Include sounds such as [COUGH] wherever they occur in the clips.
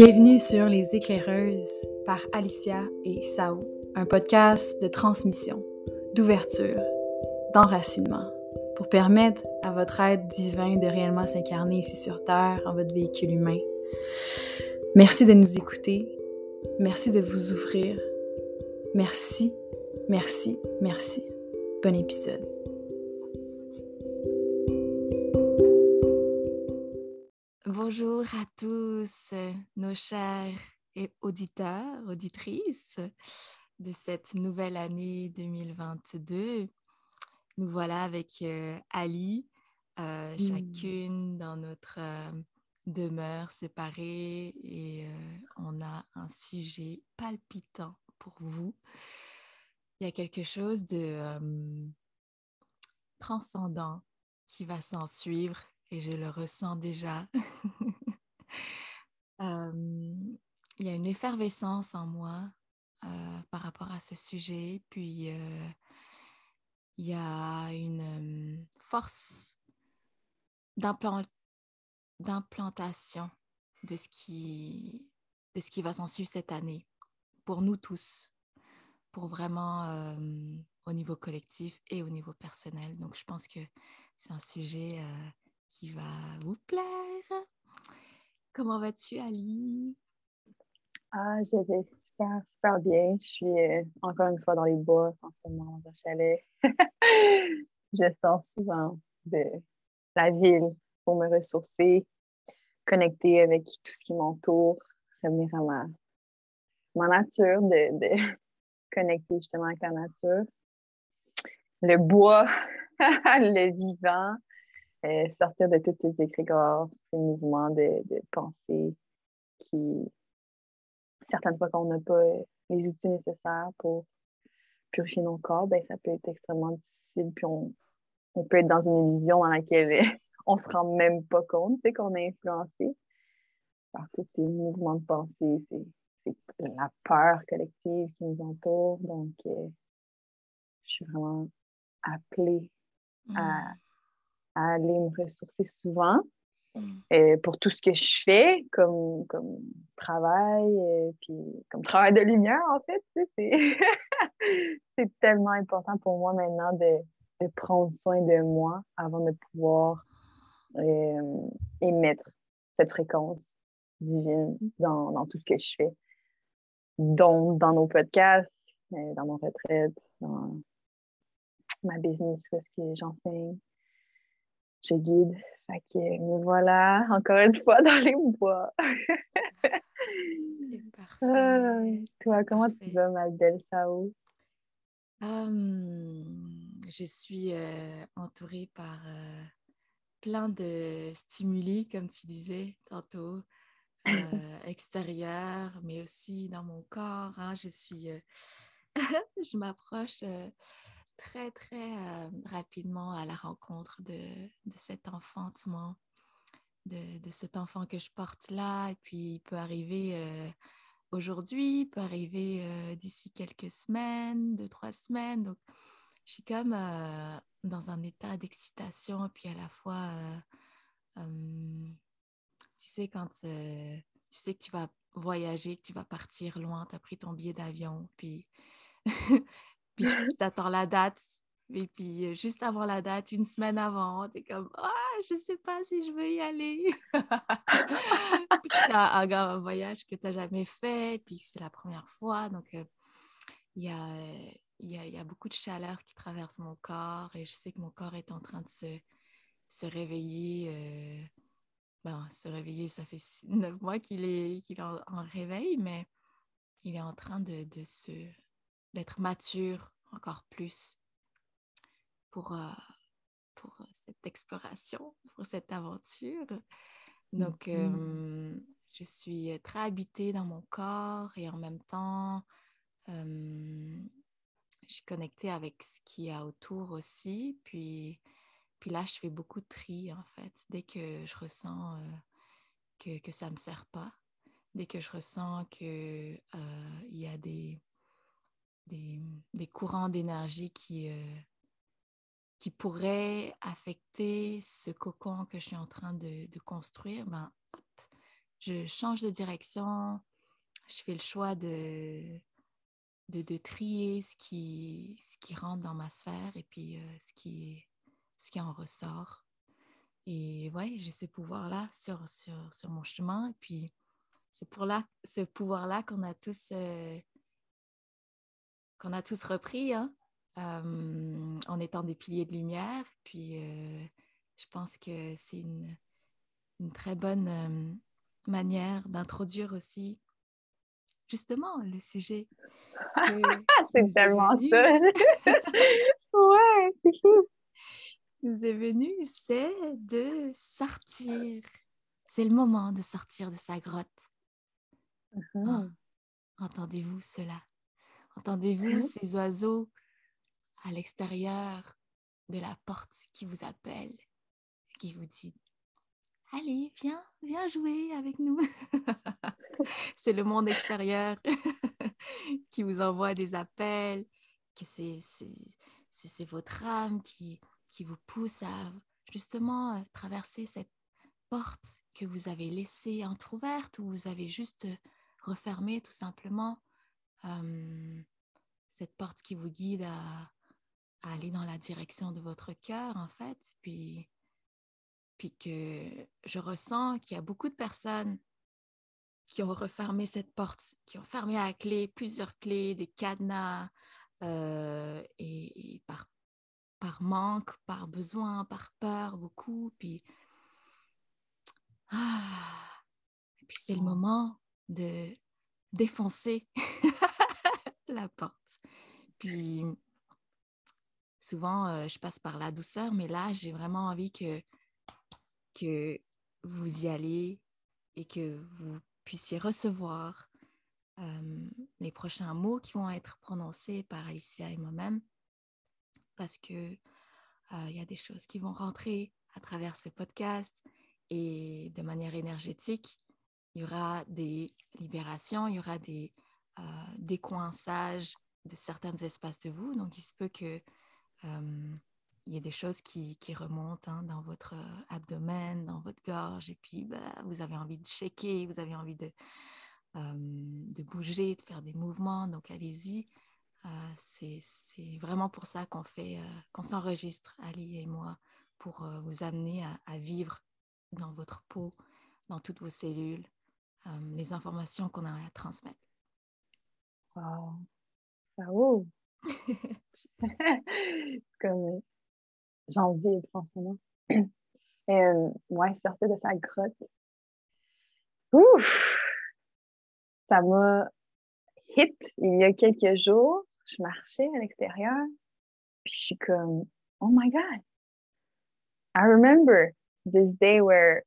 Bienvenue sur Les Éclaireuses par Alicia et Sao, un podcast de transmission, d'ouverture, d'enracinement, pour permettre à votre être divin de réellement s'incarner ici sur Terre en votre véhicule humain. Merci de nous écouter, merci de vous ouvrir, merci, merci, merci. Bon épisode. Bonjour à tous, nos chers auditeurs, auditrices de cette nouvelle année 2022. Nous voilà avec euh, Ali, euh, chacune dans notre euh, demeure séparée et on a un sujet palpitant pour vous. Il y a quelque chose de transcendant qui va s'en suivre et je le ressens déjà. [LAUGHS] il y a une effervescence en moi par rapport à ce sujet, puis il y a une force d'implantation de, ce qui, va s'en suivre cette année, pour nous tous, pour vraiment au niveau collectif et au niveau personnel. Donc, je pense que c'est un sujet qui va vous plaire. Comment vas-tu, Ali? Ah, je vais super, super bien. Je suis euh, encore une fois dans les bois en ce moment, dans un chalet. [LAUGHS] je sors souvent de la ville pour me ressourcer, connecter avec tout ce qui m'entoure, revenir à ma, nature, de [LAUGHS] connecter justement avec la nature. Le bois, [LAUGHS] le vivant, euh, sortir de tous ces égrégores, ces mouvements de, pensée qui, certaines fois qu'on n'a pas euh, les outils nécessaires pour purifier nos corps, ben, ça peut être extrêmement difficile. Puis on, peut être dans une illusion dans laquelle on ne se rend même pas compte qu'on est influencé par tous ces mouvements de pensée. C'est la peur collective qui nous entoure. Donc, euh, je suis vraiment appelée à mmh aller me ressourcer souvent mm. euh, pour tout ce que je fais comme, comme travail, euh, puis comme travail de lumière, en fait. [LAUGHS] c'est tellement important pour moi maintenant de, de, prendre soin de moi avant de pouvoir euh, émettre cette fréquence divine dans, dans, tout ce que je fais. Donc, dans nos podcasts, dans mon retraite, dans ma business, parce que j'enseigne, je guide. Fait que me voilà encore une fois [LAUGHS] dans les bois. C'est parfait. Ah, toi, comment tu vas, ma belle Sao? je suis euh, entourée par euh, plein de stimuli, comme tu disais tantôt, euh, [LAUGHS] extérieurs, mais aussi dans mon corps. Hein. je suis, [LAUGHS] je m'approche très, très rapidement à la rencontre de, cet enfantement, de, de, cet enfant que je porte là. Et puis, il peut arriver aujourd'hui, il peut arriver d'ici quelques semaines, deux, trois semaines. Donc, je suis comme dans un état d'excitation, puis à la fois, tu sais, quand tu sais que tu vas voyager, que tu vas partir loin, tu as pris ton billet d'avion, puis [LAUGHS] puis tu [LAUGHS] attends la date. Et puis, juste avant la date, une semaine avant, tu es comme, ah, je sais pas si je veux y aller. [LAUGHS] puis c'est un, un, voyage que tu n'as jamais fait, puis c'est la première fois. Donc, il y, a, y, a, y, a, beaucoup de chaleur qui traverse mon corps et je sais que mon corps est en train de se, se réveiller. ben, se réveiller, ça fait neuf mois qu'il est, qu'il est en, en, réveil, mais il est en train de, de se d'être mature encore plus pour, euh, pour euh, cette exploration, pour cette aventure. Donc, mm-hmm. je suis très habitée dans mon corps et en même temps, je suis connectée avec ce qu'il y a autour aussi. Puis, puis là, je fais beaucoup de tri, en fait. Dès que je ressens euh, que, que ça ne me sert pas, dès que je ressens qu'il y a des, des, courants d'énergie qui, euh, qui pourraient affecter ce cocon que je suis en train de, construire, ben, je change de direction, je fais le choix de, de, trier ce qui, ce qui rentre dans ma sphère et puis euh, ce, qui, ce qui en ressort. Et ouais, j'ai ce pouvoir-là sur, sur, sur, mon chemin. Et puis, c'est pour là, ce pouvoir-là qu'on a tous euh, qu'on a tous repris hein, euh, en étant des piliers de lumière. Puis, je pense que c'est une, une, très bonne manière d'introduire aussi justement le sujet. [LAUGHS] c'est tellement ça. [LAUGHS] ouais, c'est fou. Nous est venu, c'est de sortir. C'est le moment de sortir de sa grotte. Uh-huh. Ah, entendez-vous cela? Entendez-vous uh-huh. ces oiseaux à l'extérieur de la porte qui vous appelle, qui vous dit Allez, viens, viens jouer avec nous. [LAUGHS] c'est le monde extérieur [LAUGHS] qui vous envoie des appels, que c'est, c'est, votre âme qui, qui vous pousse à justement euh, traverser cette porte que vous avez laissée entr'ouverte ou vous avez juste refermée tout simplement. Cette porte qui vous guide à, aller dans la direction de votre cœur, en fait. Puis, puis que je ressens qu'il y a beaucoup de personnes qui ont refermé cette porte, qui ont fermé à clé, plusieurs clés, des cadenas, euh, et, par, manque, par besoin, par peur, beaucoup. Puis, ah, puis c'est le moment de défoncer la porte. Puis, souvent, euh, je passe par la douceur, mais là, j'ai vraiment envie que, que vous y allez et que vous puissiez recevoir euh, les prochains mots qui vont être prononcés par Alicia et moi-même, parce que euh, y a des choses qui vont rentrer à travers ce podcast et de manière énergétique, il y aura des libérations, il y aura des euh, décoinçages de certains espaces de vous. Donc, il se peut que il y a des choses qui, remontent hein, dans votre euh, abdomen, dans votre gorge, et puis bah, vous avez envie de shaker, vous avez envie de, de bouger, de faire des mouvements, donc allez-y. Euh, c'est vraiment pour ça qu'on fait, euh, qu'on s'enregistre, Ali et moi, pour vous amener à, vivre dans votre peau, dans toutes vos cellules, les informations qu'on a à transmettre. Wow, ça [LAUGHS] ouvre. comme j'en vis en ce moment. [CLEARS THROAT] Euh, ouais, sortir de sa grotte. Ouf! Ça m'a hit il y a quelques jours. Je marchais à l'extérieur, puis je suis comme, oh my God! I remember this day where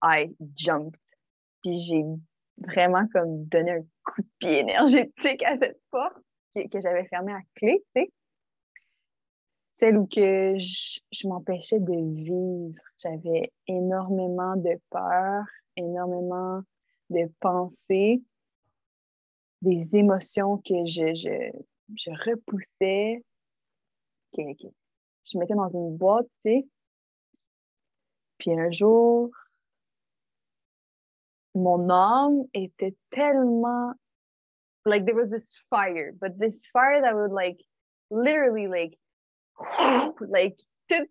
I jumped. Puis j'ai vraiment comme donné un coup de pied énergétique à cette porte que, que j'avais fermée à clé, tu sais celle où que je, m'empêchais de vivre. J'avais énormément de peur, énormément de pensées, des émotions que je, je, repoussais, que, je mettais dans une boîte, tu sais. Puis un jour, mon âme était tellement like there was this fire, but this fire that would like literally like [SNIFFS] like, tout,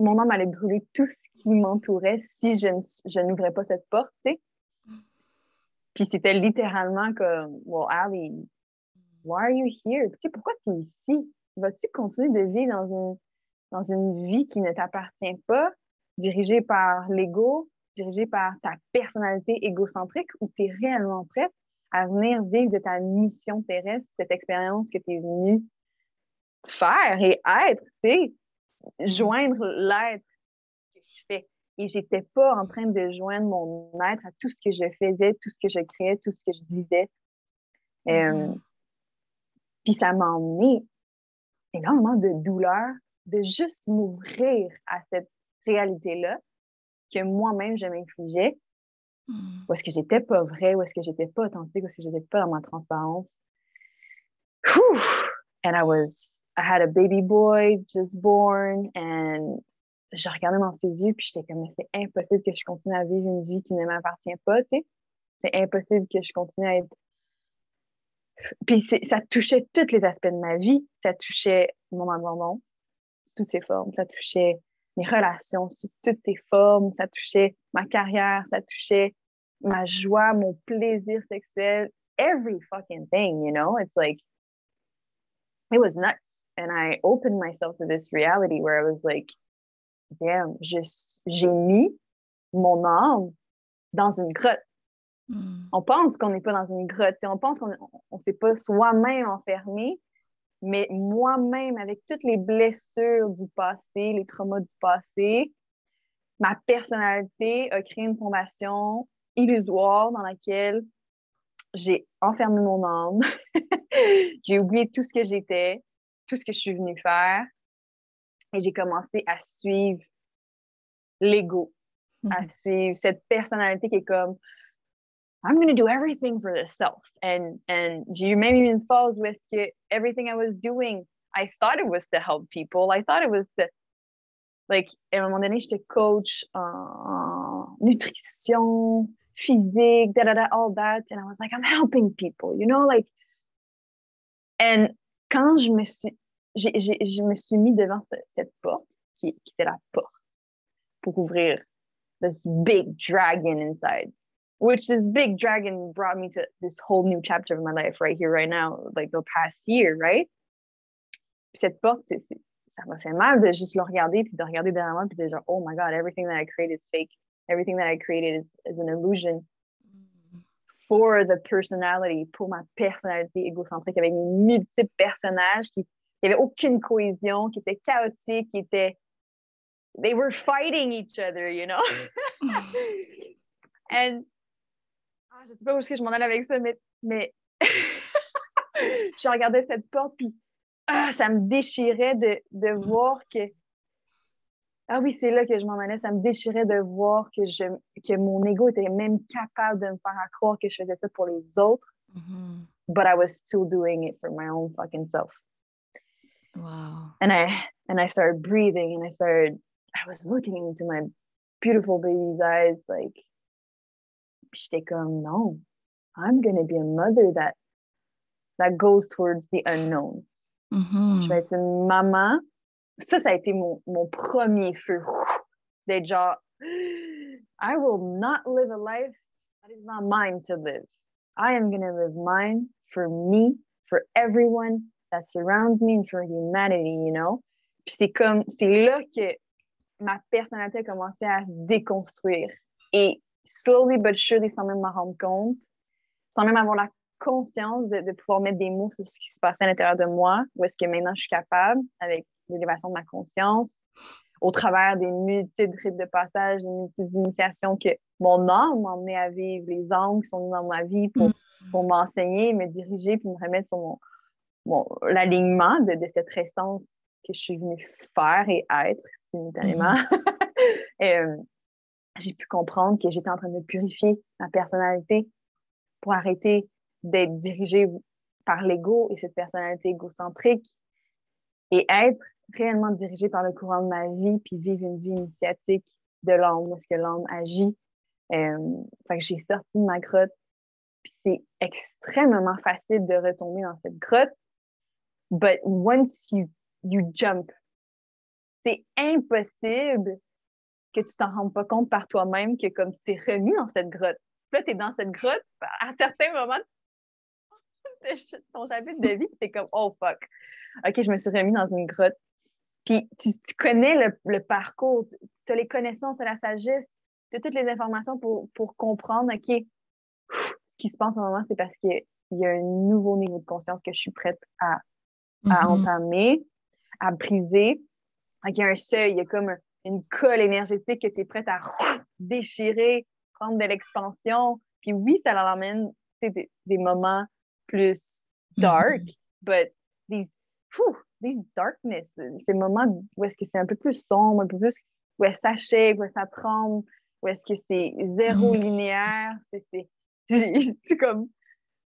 mon âme allait brûler tout ce qui m'entourait si je, je n'ouvrais pas cette porte, tu sais. Puis c'était littéralement comme, well, Ali, why are you here? Tu sais, pourquoi tu es ici? Vas-tu continuer de vivre dans une, dans une vie qui ne t'appartient pas, dirigée par l'ego, dirigée par ta personnalité égocentrique, ou tu es réellement prête à venir vivre de ta mission terrestre, cette expérience que tu es venue faire et être, tu sais, joindre l'être que je fais. Et j'étais pas en train de joindre mon être à tout ce que je faisais, tout ce que je créais, tout ce que je disais. Euh, mm-hmm. puis ça m'a emmené énormément de douleur de juste m'ouvrir à cette réalité-là que moi-même je m'infligeais. Mm. Où est-ce que j'étais pas vrai, où est-ce que j'étais pas authentique, où est-ce que j'étais pas dans ma transparence. And I was I had a baby boy just born, and je regardais dans ses yeux, puis j'étais comme, mais c'est impossible que je continue à vivre une vie qui ne m'appartient pas, tu sais. C'est impossible que je continue à être. Puis ça touchait tous les aspects de ma vie. Ça touchait mon abandon, toutes ses formes. Ça touchait mes relations sous toutes ses formes. Ça touchait ma carrière. Ça touchait ma joie, mon plaisir sexuel. Every fucking thing, you know? It's like, it was nuts. And I opened myself to this reality where I was like, damn, j'ai mis mon âme dans une grotte. Hmm. On pense qu'on n'est pas dans une grotte, on pense qu'on ne s'est pas soi-même enfermé, mais moi-même, avec toutes les blessures du passé, les traumas du passé, ma personnalité a créé une fondation illusoire dans laquelle j'ai enfermé mon âme, [LAUGHS] j'ai oublié tout ce que j'étais, tout ce que je suis venue faire, et j'ai commencé à suivre l'ego, à mhm. suivre cette personnalité qui est comme I'm going to do everything for the self. And, and même une phase où est-ce que everything I was doing, I thought it was to help people. I thought it was to, like, à un moment donné, j'étais coach en nutrition, physique, da da da, all that. And I was like, I'm helping people, you know, like, and quand je me suis, j'ai, j'ai, je me suis mis devant ce, cette porte, qui, qui était la porte, pour ouvrir this big dragon inside. Which this big dragon brought me to this whole new chapter of my life right here, right now, like the past year, right? Cette porte, c'est, c'est, ça m'a fait mal de juste le regarder, puis de regarder derrière moi, puis de genre, oh my God, everything that I create is fake. Everything that I created is, is an illusion for the personality, pour ma personnalité égocentrique avec mes multiples personnages qui n'avaient aucune cohésion, qui étaient chaotiques, qui étaient. They were fighting each other, you know? [LAUGHS] and. Ah, je sais pas où est-ce que je m'en allais avec ça, mais. mais [LAUGHS] je regardais cette porte, puis ah, ça me déchirait de, de voir que ah oui, c'est là que je m'en allais. Ça me déchirait de voir que, je, que mon ego était même capable de me faire croire que je faisais ça pour les autres. Mm-hmm. But I was still doing it for my own fucking self. Wow. And I and I started breathing and I started I was looking into my beautiful baby's eyes like j'étais comme non, I'm gonna be a mother that that goes towards the unknown. Mm-hmm. Je vais être une maman ça, ça a été mon, mon premier feu. D'être genre, I will not live a life that is not mine to live. I am going to live mine for me, for everyone that surrounds me, and for humanity, you know? Puis c'est comme, c'est là que ma personnalité a commencé à se déconstruire. Et slowly but surely, sans même m'en rendre compte, sans même avoir la conscience de, de, pouvoir mettre des mots sur ce qui se passait à l'intérieur de moi, où est-ce que maintenant je suis capable, avec l'élévation de ma conscience, au travers des multiples rites de passage, des multiples initiations que mon âme m'a emmené à vivre, les âmes qui sont dans ma vie pour, mm. pour m'enseigner, me diriger, puis me remettre sur mon, l'alignement de, de, cette essence que je suis venue faire et être simultanément. Mm. [LAUGHS] j'ai pu comprendre que j'étais en train de purifier ma personnalité pour arrêter d'être dirigée par l'ego et cette personnalité égocentrique et être réellement dirigée par le courant de ma vie, puis vivre une vie initiatique de l'âme, où est-ce que l'âme agit. Euh, fait que j'ai sorti de ma grotte, puis c'est extrêmement facile de retomber dans cette grotte. But once you, you jump, c'est impossible que tu t'en rendes pas compte par toi-même que comme tu t'es remis dans cette grotte. Là, tu es dans cette grotte, à certains moments [LAUGHS] de ton chapitre de vie, c'est comme, oh fuck, OK, je me suis remis dans une grotte. Puis tu, connais le, parcours, tu as les connaissances, tu as la sagesse, tu as toutes les informations pour, pour comprendre, OK, ce qui se passe en ce moment, c'est parce qu'il y a un nouveau niveau de conscience que je suis prête à, à mm-hmm. entamer, à briser. Il y a un seuil, il y a comme une colle énergétique que tu es prête à [LAUGHS] déchirer, prendre de l'expansion. Puis oui, ça leur amène des, des moments plus dark, mm-hmm. but these these darkness, ces moments où est-ce que c'est un peu plus sombre, un peu plus où est-ce que ça shake, où est-ce que ça tremble, où est-ce que c'est zéro mm. linéaire, c'est c'est [LAUGHS] comme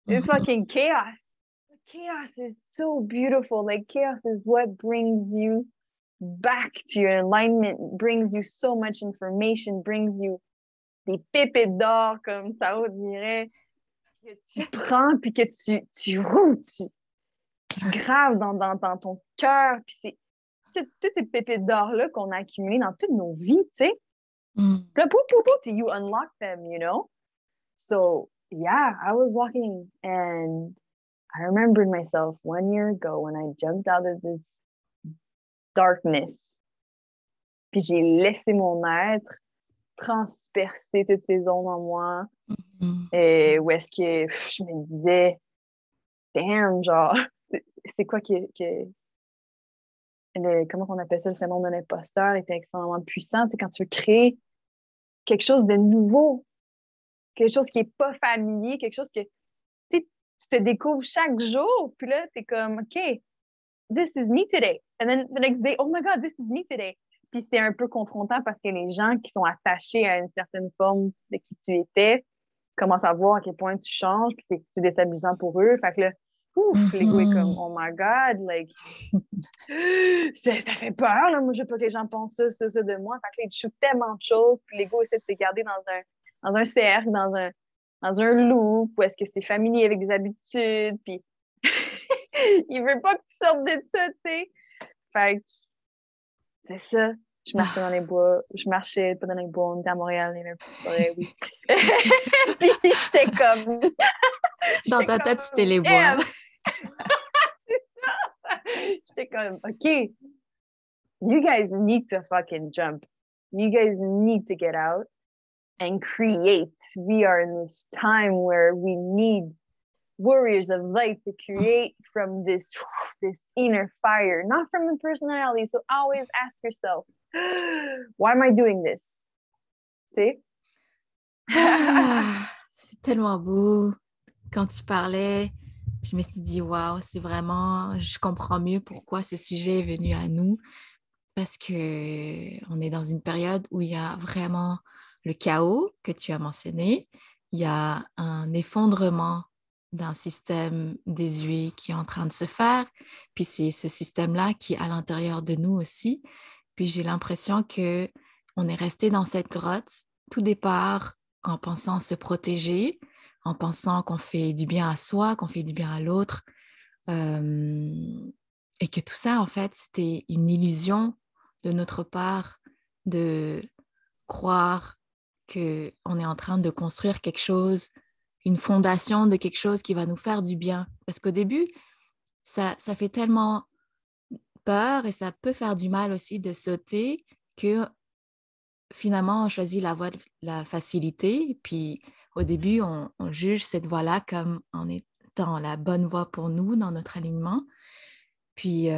it's mm-hmm. fucking chaos. Chaos is so beautiful. Like chaos is what brings you back to your alignment, brings you so much information, brings you des pépites d'or, comme ça, on dirait, que tu [LAUGHS] prends, puis que tu, tu, tu, tu graves dans, dans, dans ton cœur, puis c'est toutes ces pépites d'or-là qu'on a accumulées dans toutes nos vies, tu sais. Mm. Puis you unlock them, you know? So, yeah, I was walking and I remembered myself one year ago when I jumped out of this darkness. Puis j'ai laissé mon être transpercer toutes ces ondes en moi. Mm-hmm. Et où est-ce que je me disais, damn, genre, [LAUGHS] c'est quoi que, comment on appelle ça, le syndrome de l'imposteur était extrêmement puissant. C'est quand tu veux créer quelque chose de nouveau, quelque chose qui n'est pas familier, quelque chose que tu te découvres chaque jour, puis là, tu es comme, OK, this is me today. And then the next day, oh my God, this is me today. Puis c'est un peu confrontant parce que les gens qui sont attachés à une certaine forme de qui tu étais commencent à voir à quel point tu changes, puis c'est déstabilisant pour eux. Fait que là, ouf, mm l'ego est comme, oh my God, like, [GASPS] ça fait peur, là. Moi, je veux pas que les gens pensent ça, ça, ça de moi. Fait que là, ils tellement de choses, puis l'ego essaie de te garder dans un, dans un cercle, dans un, dans un loop, où est-ce que c'est familier avec des habitudes, puis [LAUGHS] il veut pas que tu sortes de ça, tu sais. Fait que c'est ça. Je marchais dans les bois. Je marchais pas dans les bois. À Montréal, avait un oui. [LAUGHS] Puis j'étais comme. [LAUGHS] dans ta tête, c'était les bois. [LAUGHS] j'étais comme, OK, you guys need to fucking jump. You guys need to get out and create. We are in this time where we need warriors of light to create from this inner fire, not from the personality. So always ask yourself, [GASPS] why am I doing this? Ah, c'est tellement beau. Quand tu parlais, je me suis dit, waouh, c'est vraiment, je comprends mieux pourquoi ce sujet est venu à nous. Parce que on est dans une période où il y a vraiment le chaos que tu as mentionné. Il y a un effondrement d'un système désuet qui est en train de se faire. Puis c'est ce système-là qui est à l'intérieur de nous aussi. Puis j'ai l'impression que on est resté dans cette grotte tout départ en pensant se protéger, en pensant qu'on fait du bien à soi, qu'on fait du bien à l'autre, et que tout ça, en fait, c'était une illusion de notre part de croire qu'on est en train de construire quelque chose une fondation de quelque chose qui va nous faire du bien. Parce qu'au début, ça, ça fait tellement peur et ça peut faire du mal aussi de sauter que finalement, on choisit la voie de la facilité. Puis au début, on, juge cette voie-là comme en étant la bonne voie pour nous dans notre alignement. Puis,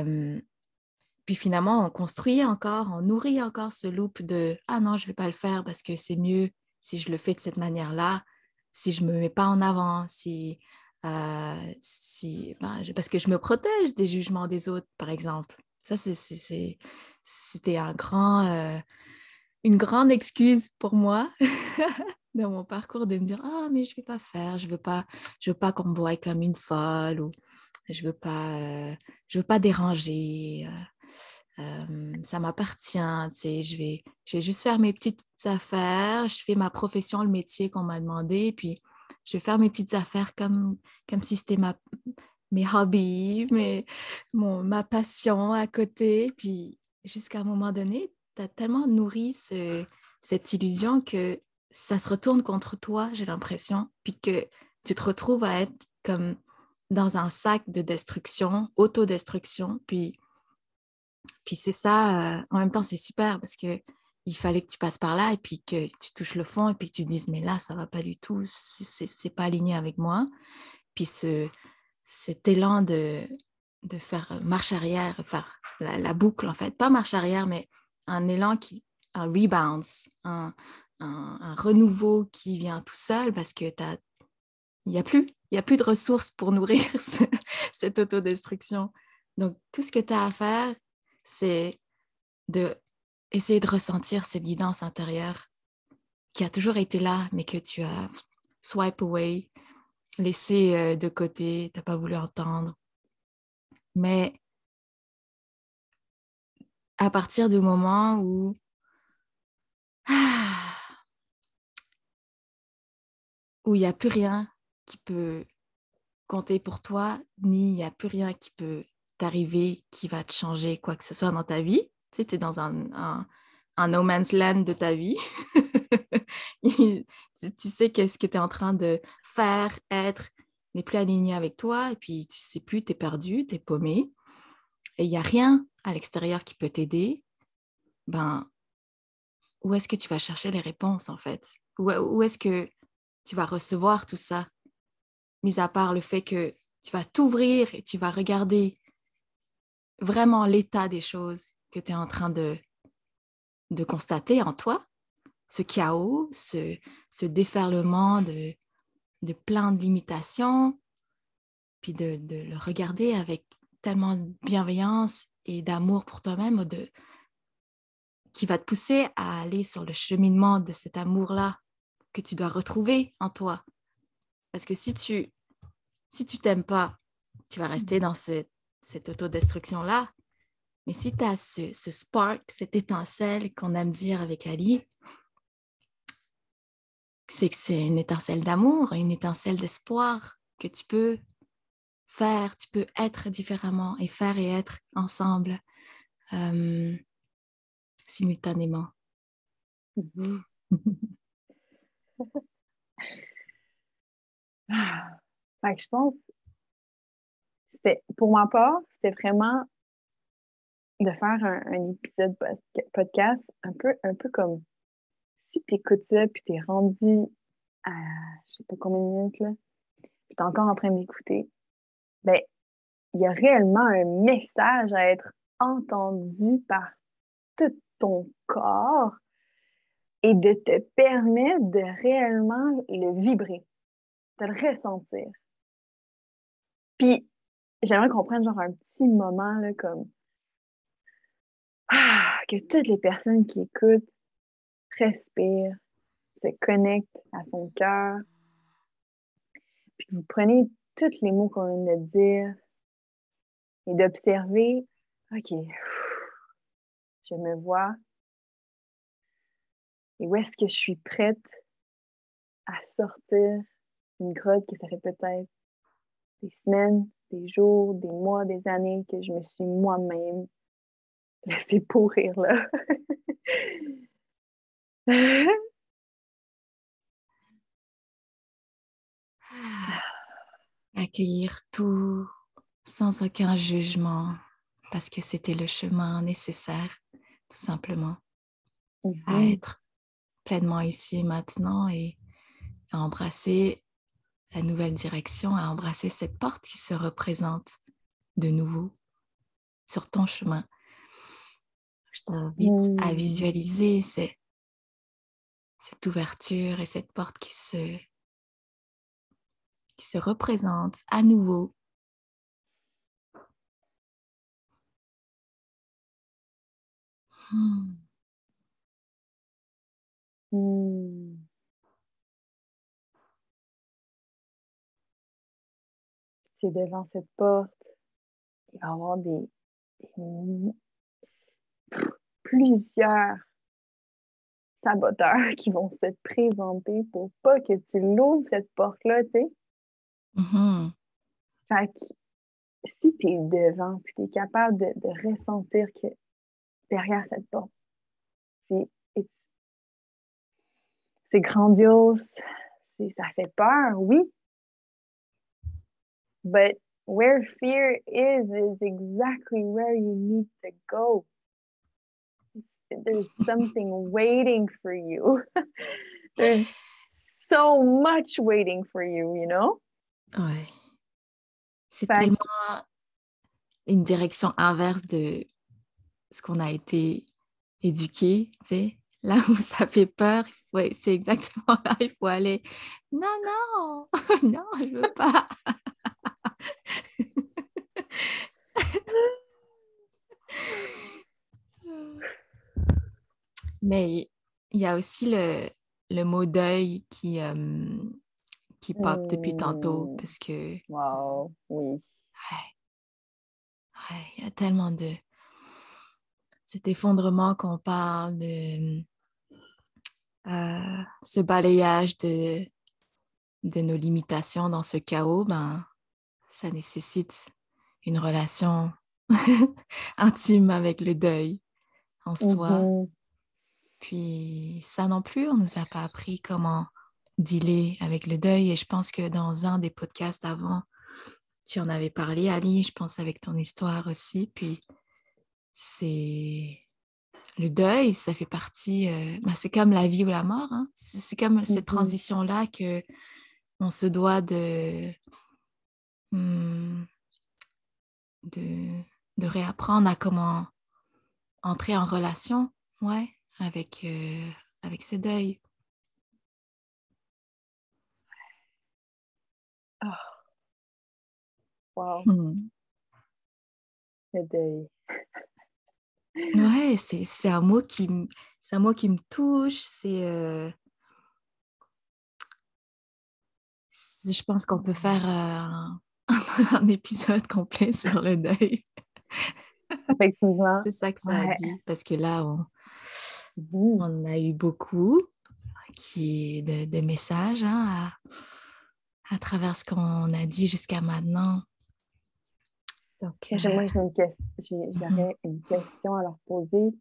puis finalement, on construit encore, on nourrit encore ce loop de Ah non, je ne vais pas le faire parce que c'est mieux si je le fais de cette manière-là si je me mets pas en avant, si, euh, si ben, parce que je me protège des jugements des autres, par exemple. Ça, c'était un grand, euh, une grande excuse pour moi [LAUGHS] dans mon parcours de me dire ah mais je vais pas faire, je veux pas, je veux pas qu'on me voie comme une folle ou je veux pas, euh, je veux pas déranger ça m'appartient, tu sais, je vais, je vais juste faire mes petites affaires, je fais ma profession, le métier qu'on m'a demandé, puis je vais faire mes petites affaires comme, comme si c'était ma, mes hobbies, mes, mon, ma passion à côté, puis jusqu'à un moment donné, tu as tellement nourri cette illusion que ça se retourne contre toi, j'ai l'impression, puis que tu te retrouves à être comme dans un sac de destruction, autodestruction, puis puis c'est ça, euh, en même temps, c'est super parce que il fallait que tu passes par là et puis que tu touches le fond et puis que tu dises, mais là, ça va pas du tout, c'est pas aligné avec moi. Puis ce, cet élan de, de faire marche arrière, enfin, la, boucle en fait, pas marche arrière, mais un élan qui, un rebound, un, un, renouveau qui vient tout seul parce que il n'y a plus, il y a plus de ressources pour [LAUGHS] nourrir cette autodestruction. Donc, tout ce que tu as à faire, c'est de essayer de ressentir cette guidance intérieure qui a toujours été là, mais que tu as swipe away, laissé euh, de côté, tu n'as pas voulu entendre. Mais à partir du moment où [SIGHS] où il n'y a plus rien qui peut compter pour toi, ni il n'y a plus rien qui peut t'arriver, qui va te changer quoi que ce soit dans ta vie. Tu sais, es dans un, un, no man's land de ta vie. [LAUGHS] tu, sais que ce que tu es en train de faire, être, n'est plus aligné avec toi, et puis tu sais plus, tu es perdu, tu es paumé, et il n'y a rien à l'extérieur qui peut t'aider, ben, où est-ce que tu vas chercher les réponses en fait? Où, où est-ce que tu vas recevoir tout ça? Mis à part le fait que tu vas t'ouvrir et tu vas regarder vraiment l'état des choses que tu es en train de, de constater en toi, ce chaos, ce, ce déferlement de, de plein de limitations, puis de, de, le regarder avec tellement de bienveillance et d'amour pour toi-même, de, qui va te pousser à aller sur le cheminement de cet amour-là que tu dois retrouver en toi. Parce que si tu si tu t'aimes pas, tu vas rester dans ce, cette autodestruction-là. Mais si tu as ce, spark, cette étincelle qu'on aime dire avec Ali, c'est que c'est une étincelle d'amour, une étincelle d'espoir que tu peux faire, tu peux être différemment et faire et être ensemble euh, simultanément. Mm-hmm. [LAUGHS] que je pense, pour ma part, c'était vraiment de faire un, épisode podcast un peu, un peu comme si tu écoutes ça puis tu es rendu à je sais pas combien de minutes là, tu es encore en train d'écouter, ben il y a réellement un message à être entendu par tout ton corps et de te permettre de réellement le vibrer, de le ressentir. Puis, j'aimerais qu'on prenne genre un petit moment, là, comme ah, que toutes les personnes qui écoutent respirent, se connectent à son cœur, puis vous prenez tous les mots qu'on vient de dire et d'observer, OK, je me vois, et où est-ce que je suis prête à sortir d'une grotte que ça fait peut-être des semaines, des jours, des mois, des années que je me suis moi-même laissé [LAUGHS] pourrir là. [SIGHS] Accueillir tout sans aucun jugement parce que c'était le chemin nécessaire, tout simplement, à mhm. être pleinement ici maintenant et à embrasser la nouvelle direction, à embrasser cette porte qui se représente de nouveau sur ton chemin. Je t'invite à mmh. visualiser cette ouverture et cette porte qui se, qui se représente à nouveau. Mmh. Mmh. C'est devant cette porte, il va y avoir des, plusieurs saboteurs [LAUGHS] qui vont se présenter pour pas que tu l'ouvres cette porte-là, tu sais. Mm-hmm. Fait que si tu es devant, puis tu es capable de, de, ressentir que derrière cette porte, c'est grandiose, ça fait peur, oui. But where fear is, is exactly where you need to go. There's something [LAUGHS] waiting for you. [SIGHS] There's so much waiting for you, you know? Ouais. C'est tellement une direction inverse de ce qu'on a été éduqué, tu sais. Là où ça fait peur, oui, c'est exactement [LAUGHS] là, il faut aller. Non, non, [LAUGHS] non, je veux pas. [LAUGHS] Mais il y a aussi le, le mot deuil qui, euh, qui pop depuis tantôt mmh. parce que. Wow, oui. Ouais. Ouais, il y a tellement de. cet effondrement qu'on parle, de euh, ce balayage de, de nos limitations dans ce chaos, ben, ça nécessite une relation [LAUGHS] intime avec le deuil en soi. Mhm. Puis ça non plus, on nous a pas appris comment dealer avec le deuil. Et je pense que dans un des podcasts avant, tu en avais parlé, Ali, je pense avec ton histoire aussi. Puis c'est le deuil, ça fait partie, euh, ben, c'est comme la vie ou la mort. hein. C'est c'est comme cette Mhm. transition-là que on se doit de, hmm, de, de réapprendre à comment entrer en relation, ouais, avec, euh, avec ce deuil. Wow, Hmm. le deuil. Ouais, c'est c'est un mot qui me c'est un mot qui me touche. C'est euh, je pense qu'on peut faire euh, [LAUGHS] un, épisode complet sur le deuil. Effectivement. C'est ça que ça Ouais. a dit parce que là on, Mhm. on a eu beaucoup qui de, de messages hein, à, à travers ce qu'on a dit jusqu'à maintenant. Donc Moi, j'aurais une question à leur poser.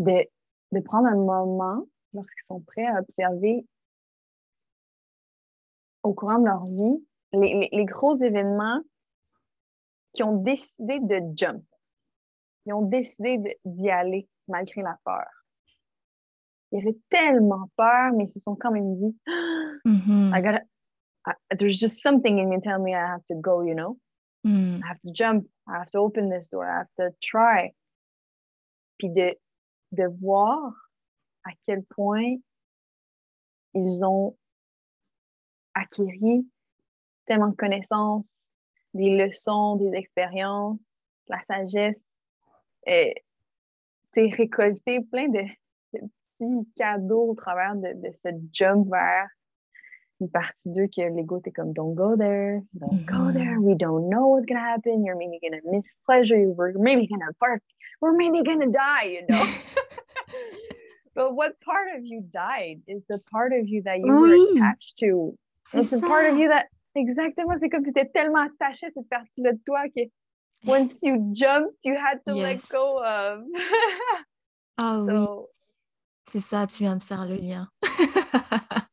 De, de prendre un moment lorsqu'ils sont prêts à observer au courant de leur vie les, les- les gros événements qui ont décidé de jump. Ils ont décidé d'y aller malgré la peur. Ils avaient tellement peur, mais ils se sont quand même dit [GASPS] mhm, I gotta, I- there's just something in me telling me I have to go, you know? mm, I have to jump, I have to open this door, I have to try. Puis de, de voir à quel point ils ont acquis tellement de connaissances, des leçons, des expériences, la sagesse, et c'est récolter plein de, de petits cadeaux au travers de, de ce jump vers une partie d'eux que l'ego était comme don't go there, don't go Mhm. there, we don't know what's gonna happen, you're maybe gonna miss pleasure, we're maybe gonna bark, we're maybe gonna die, you know? [LAUGHS] but what part of you died is the part of you that you were attached to. It's the part of you that exactement, c'est comme si tu étais tellement attaché à cette partie-là de toi que once you jumped, you had to Yes. let go of. Ah [LAUGHS] oui, c'est ça, tu viens de faire le lien. [LAUGHS]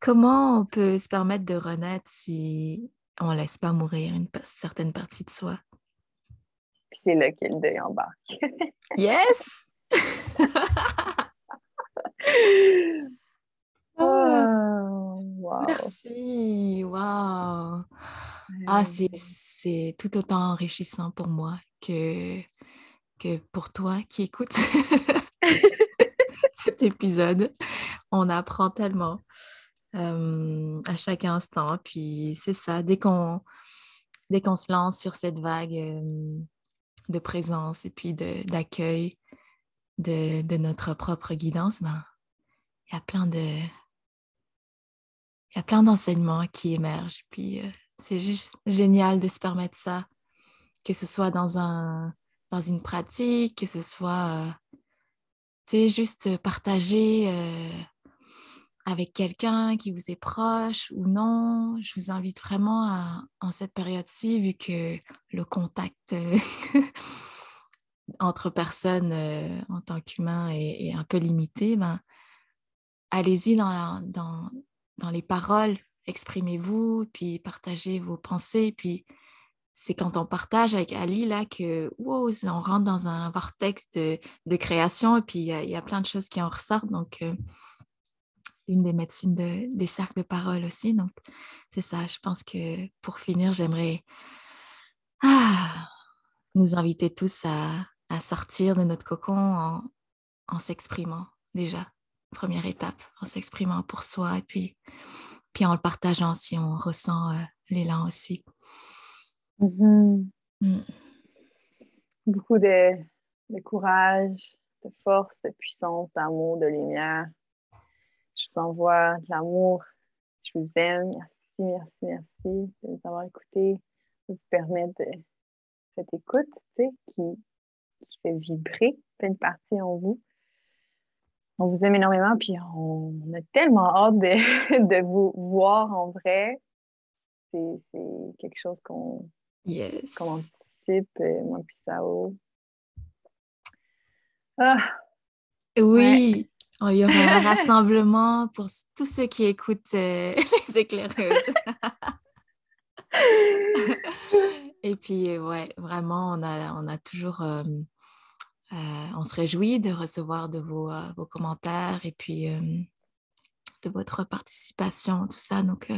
Comment on peut se permettre de renaître si on ne laisse pas mourir une certaine partie de soi? Puis c'est là que le deuil embarque. [LAUGHS] Yes! Oh, wow. Merci! Wow! Ah, c'est, tout autant enrichissant pour moi que, que pour toi qui écoutes [LAUGHS] cet épisode. On apprend tellement euh, à chaque instant. Puis c'est ça, dès qu'on, dès qu'on se lance sur cette vague euh, de présence et puis de, d'accueil de, de notre propre guidance, ben, il y a plein de... Y a plein d'enseignements qui émergent. Puis euh, c'est juste génial de se permettre ça, que ce soit dans, un, dans une pratique, que ce soit, euh, juste partager euh, avec quelqu'un qui vous est proche ou non. Je vous invite vraiment à, en cette période-ci, vu que le contact [LAUGHS] entre personnes en tant qu'humain est, est un peu limité, ben, allez-y dans, dans, les paroles, exprimez-vous, puis partagez vos pensées, puis c'est quand on partage avec Ali là que wow, on rentre dans un vortex de, de création et puis il y, a- plein de choses qui en ressortent. Donc, euh, une des médecines de- des cercles de parole aussi. Donc, c'est ça. Je pense que pour finir, j'aimerais ah, nous inviter tous à, à sortir de notre cocon en, en s'exprimant déjà. Première étape, en s'exprimant pour soi et puis, puis en le partageant si on ressent euh, l'élan aussi. Mhm. Mm. Beaucoup de, de courage, de force, de puissance, d'amour, de lumière. Je vous envoie de l'amour. Je vous aime. Merci, merci, merci de nous avoir écoutés. vous permettre cette écoute, tu sais, qui, qui fait vibrer plein partie en vous. On vous aime énormément, puis on a tellement hâte de, [LAUGHS] de vous voir en vrai. C'est quelque chose qu'on yes. anticipe, euh, moi puis Sao. Ah! Oui, il y aura un [LAUGHS] rassemblement pour tous ceux qui écoutent euh, [LAUGHS] les éclaireuses. Et puis, ouais, vraiment, on a, on a toujours euh, euh, on se réjouit de recevoir de vos, euh, commentaires et puis euh, de votre participation, tout ça. Donc,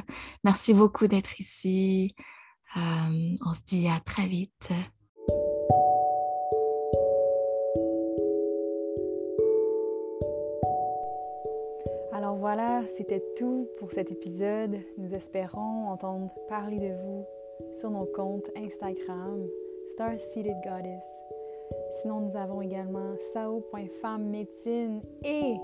merci beaucoup d'être ici. on se dit à très vite. Alors voilà, c'était tout pour cet épisode. Nous espérons entendre parler de vous sur nos comptes Instagram, Star Seated Goddess Sinon, nous avons également sao.femmemédecine et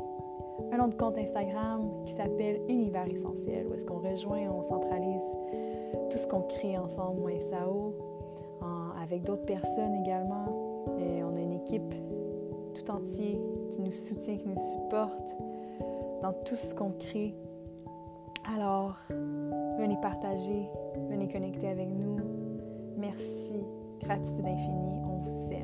un autre compte Instagram qui s'appelle Univers Essentiel, où est-ce qu'on rejoint, on centralise tout ce qu'on crée ensemble, moi et Sao, avec d'autres personnes également. Et on a une équipe tout entière qui nous soutient, qui nous supporte dans tout ce qu'on crée. Alors, venez partager, venez connecter avec nous. Merci, gratitude infinie, on vous aime.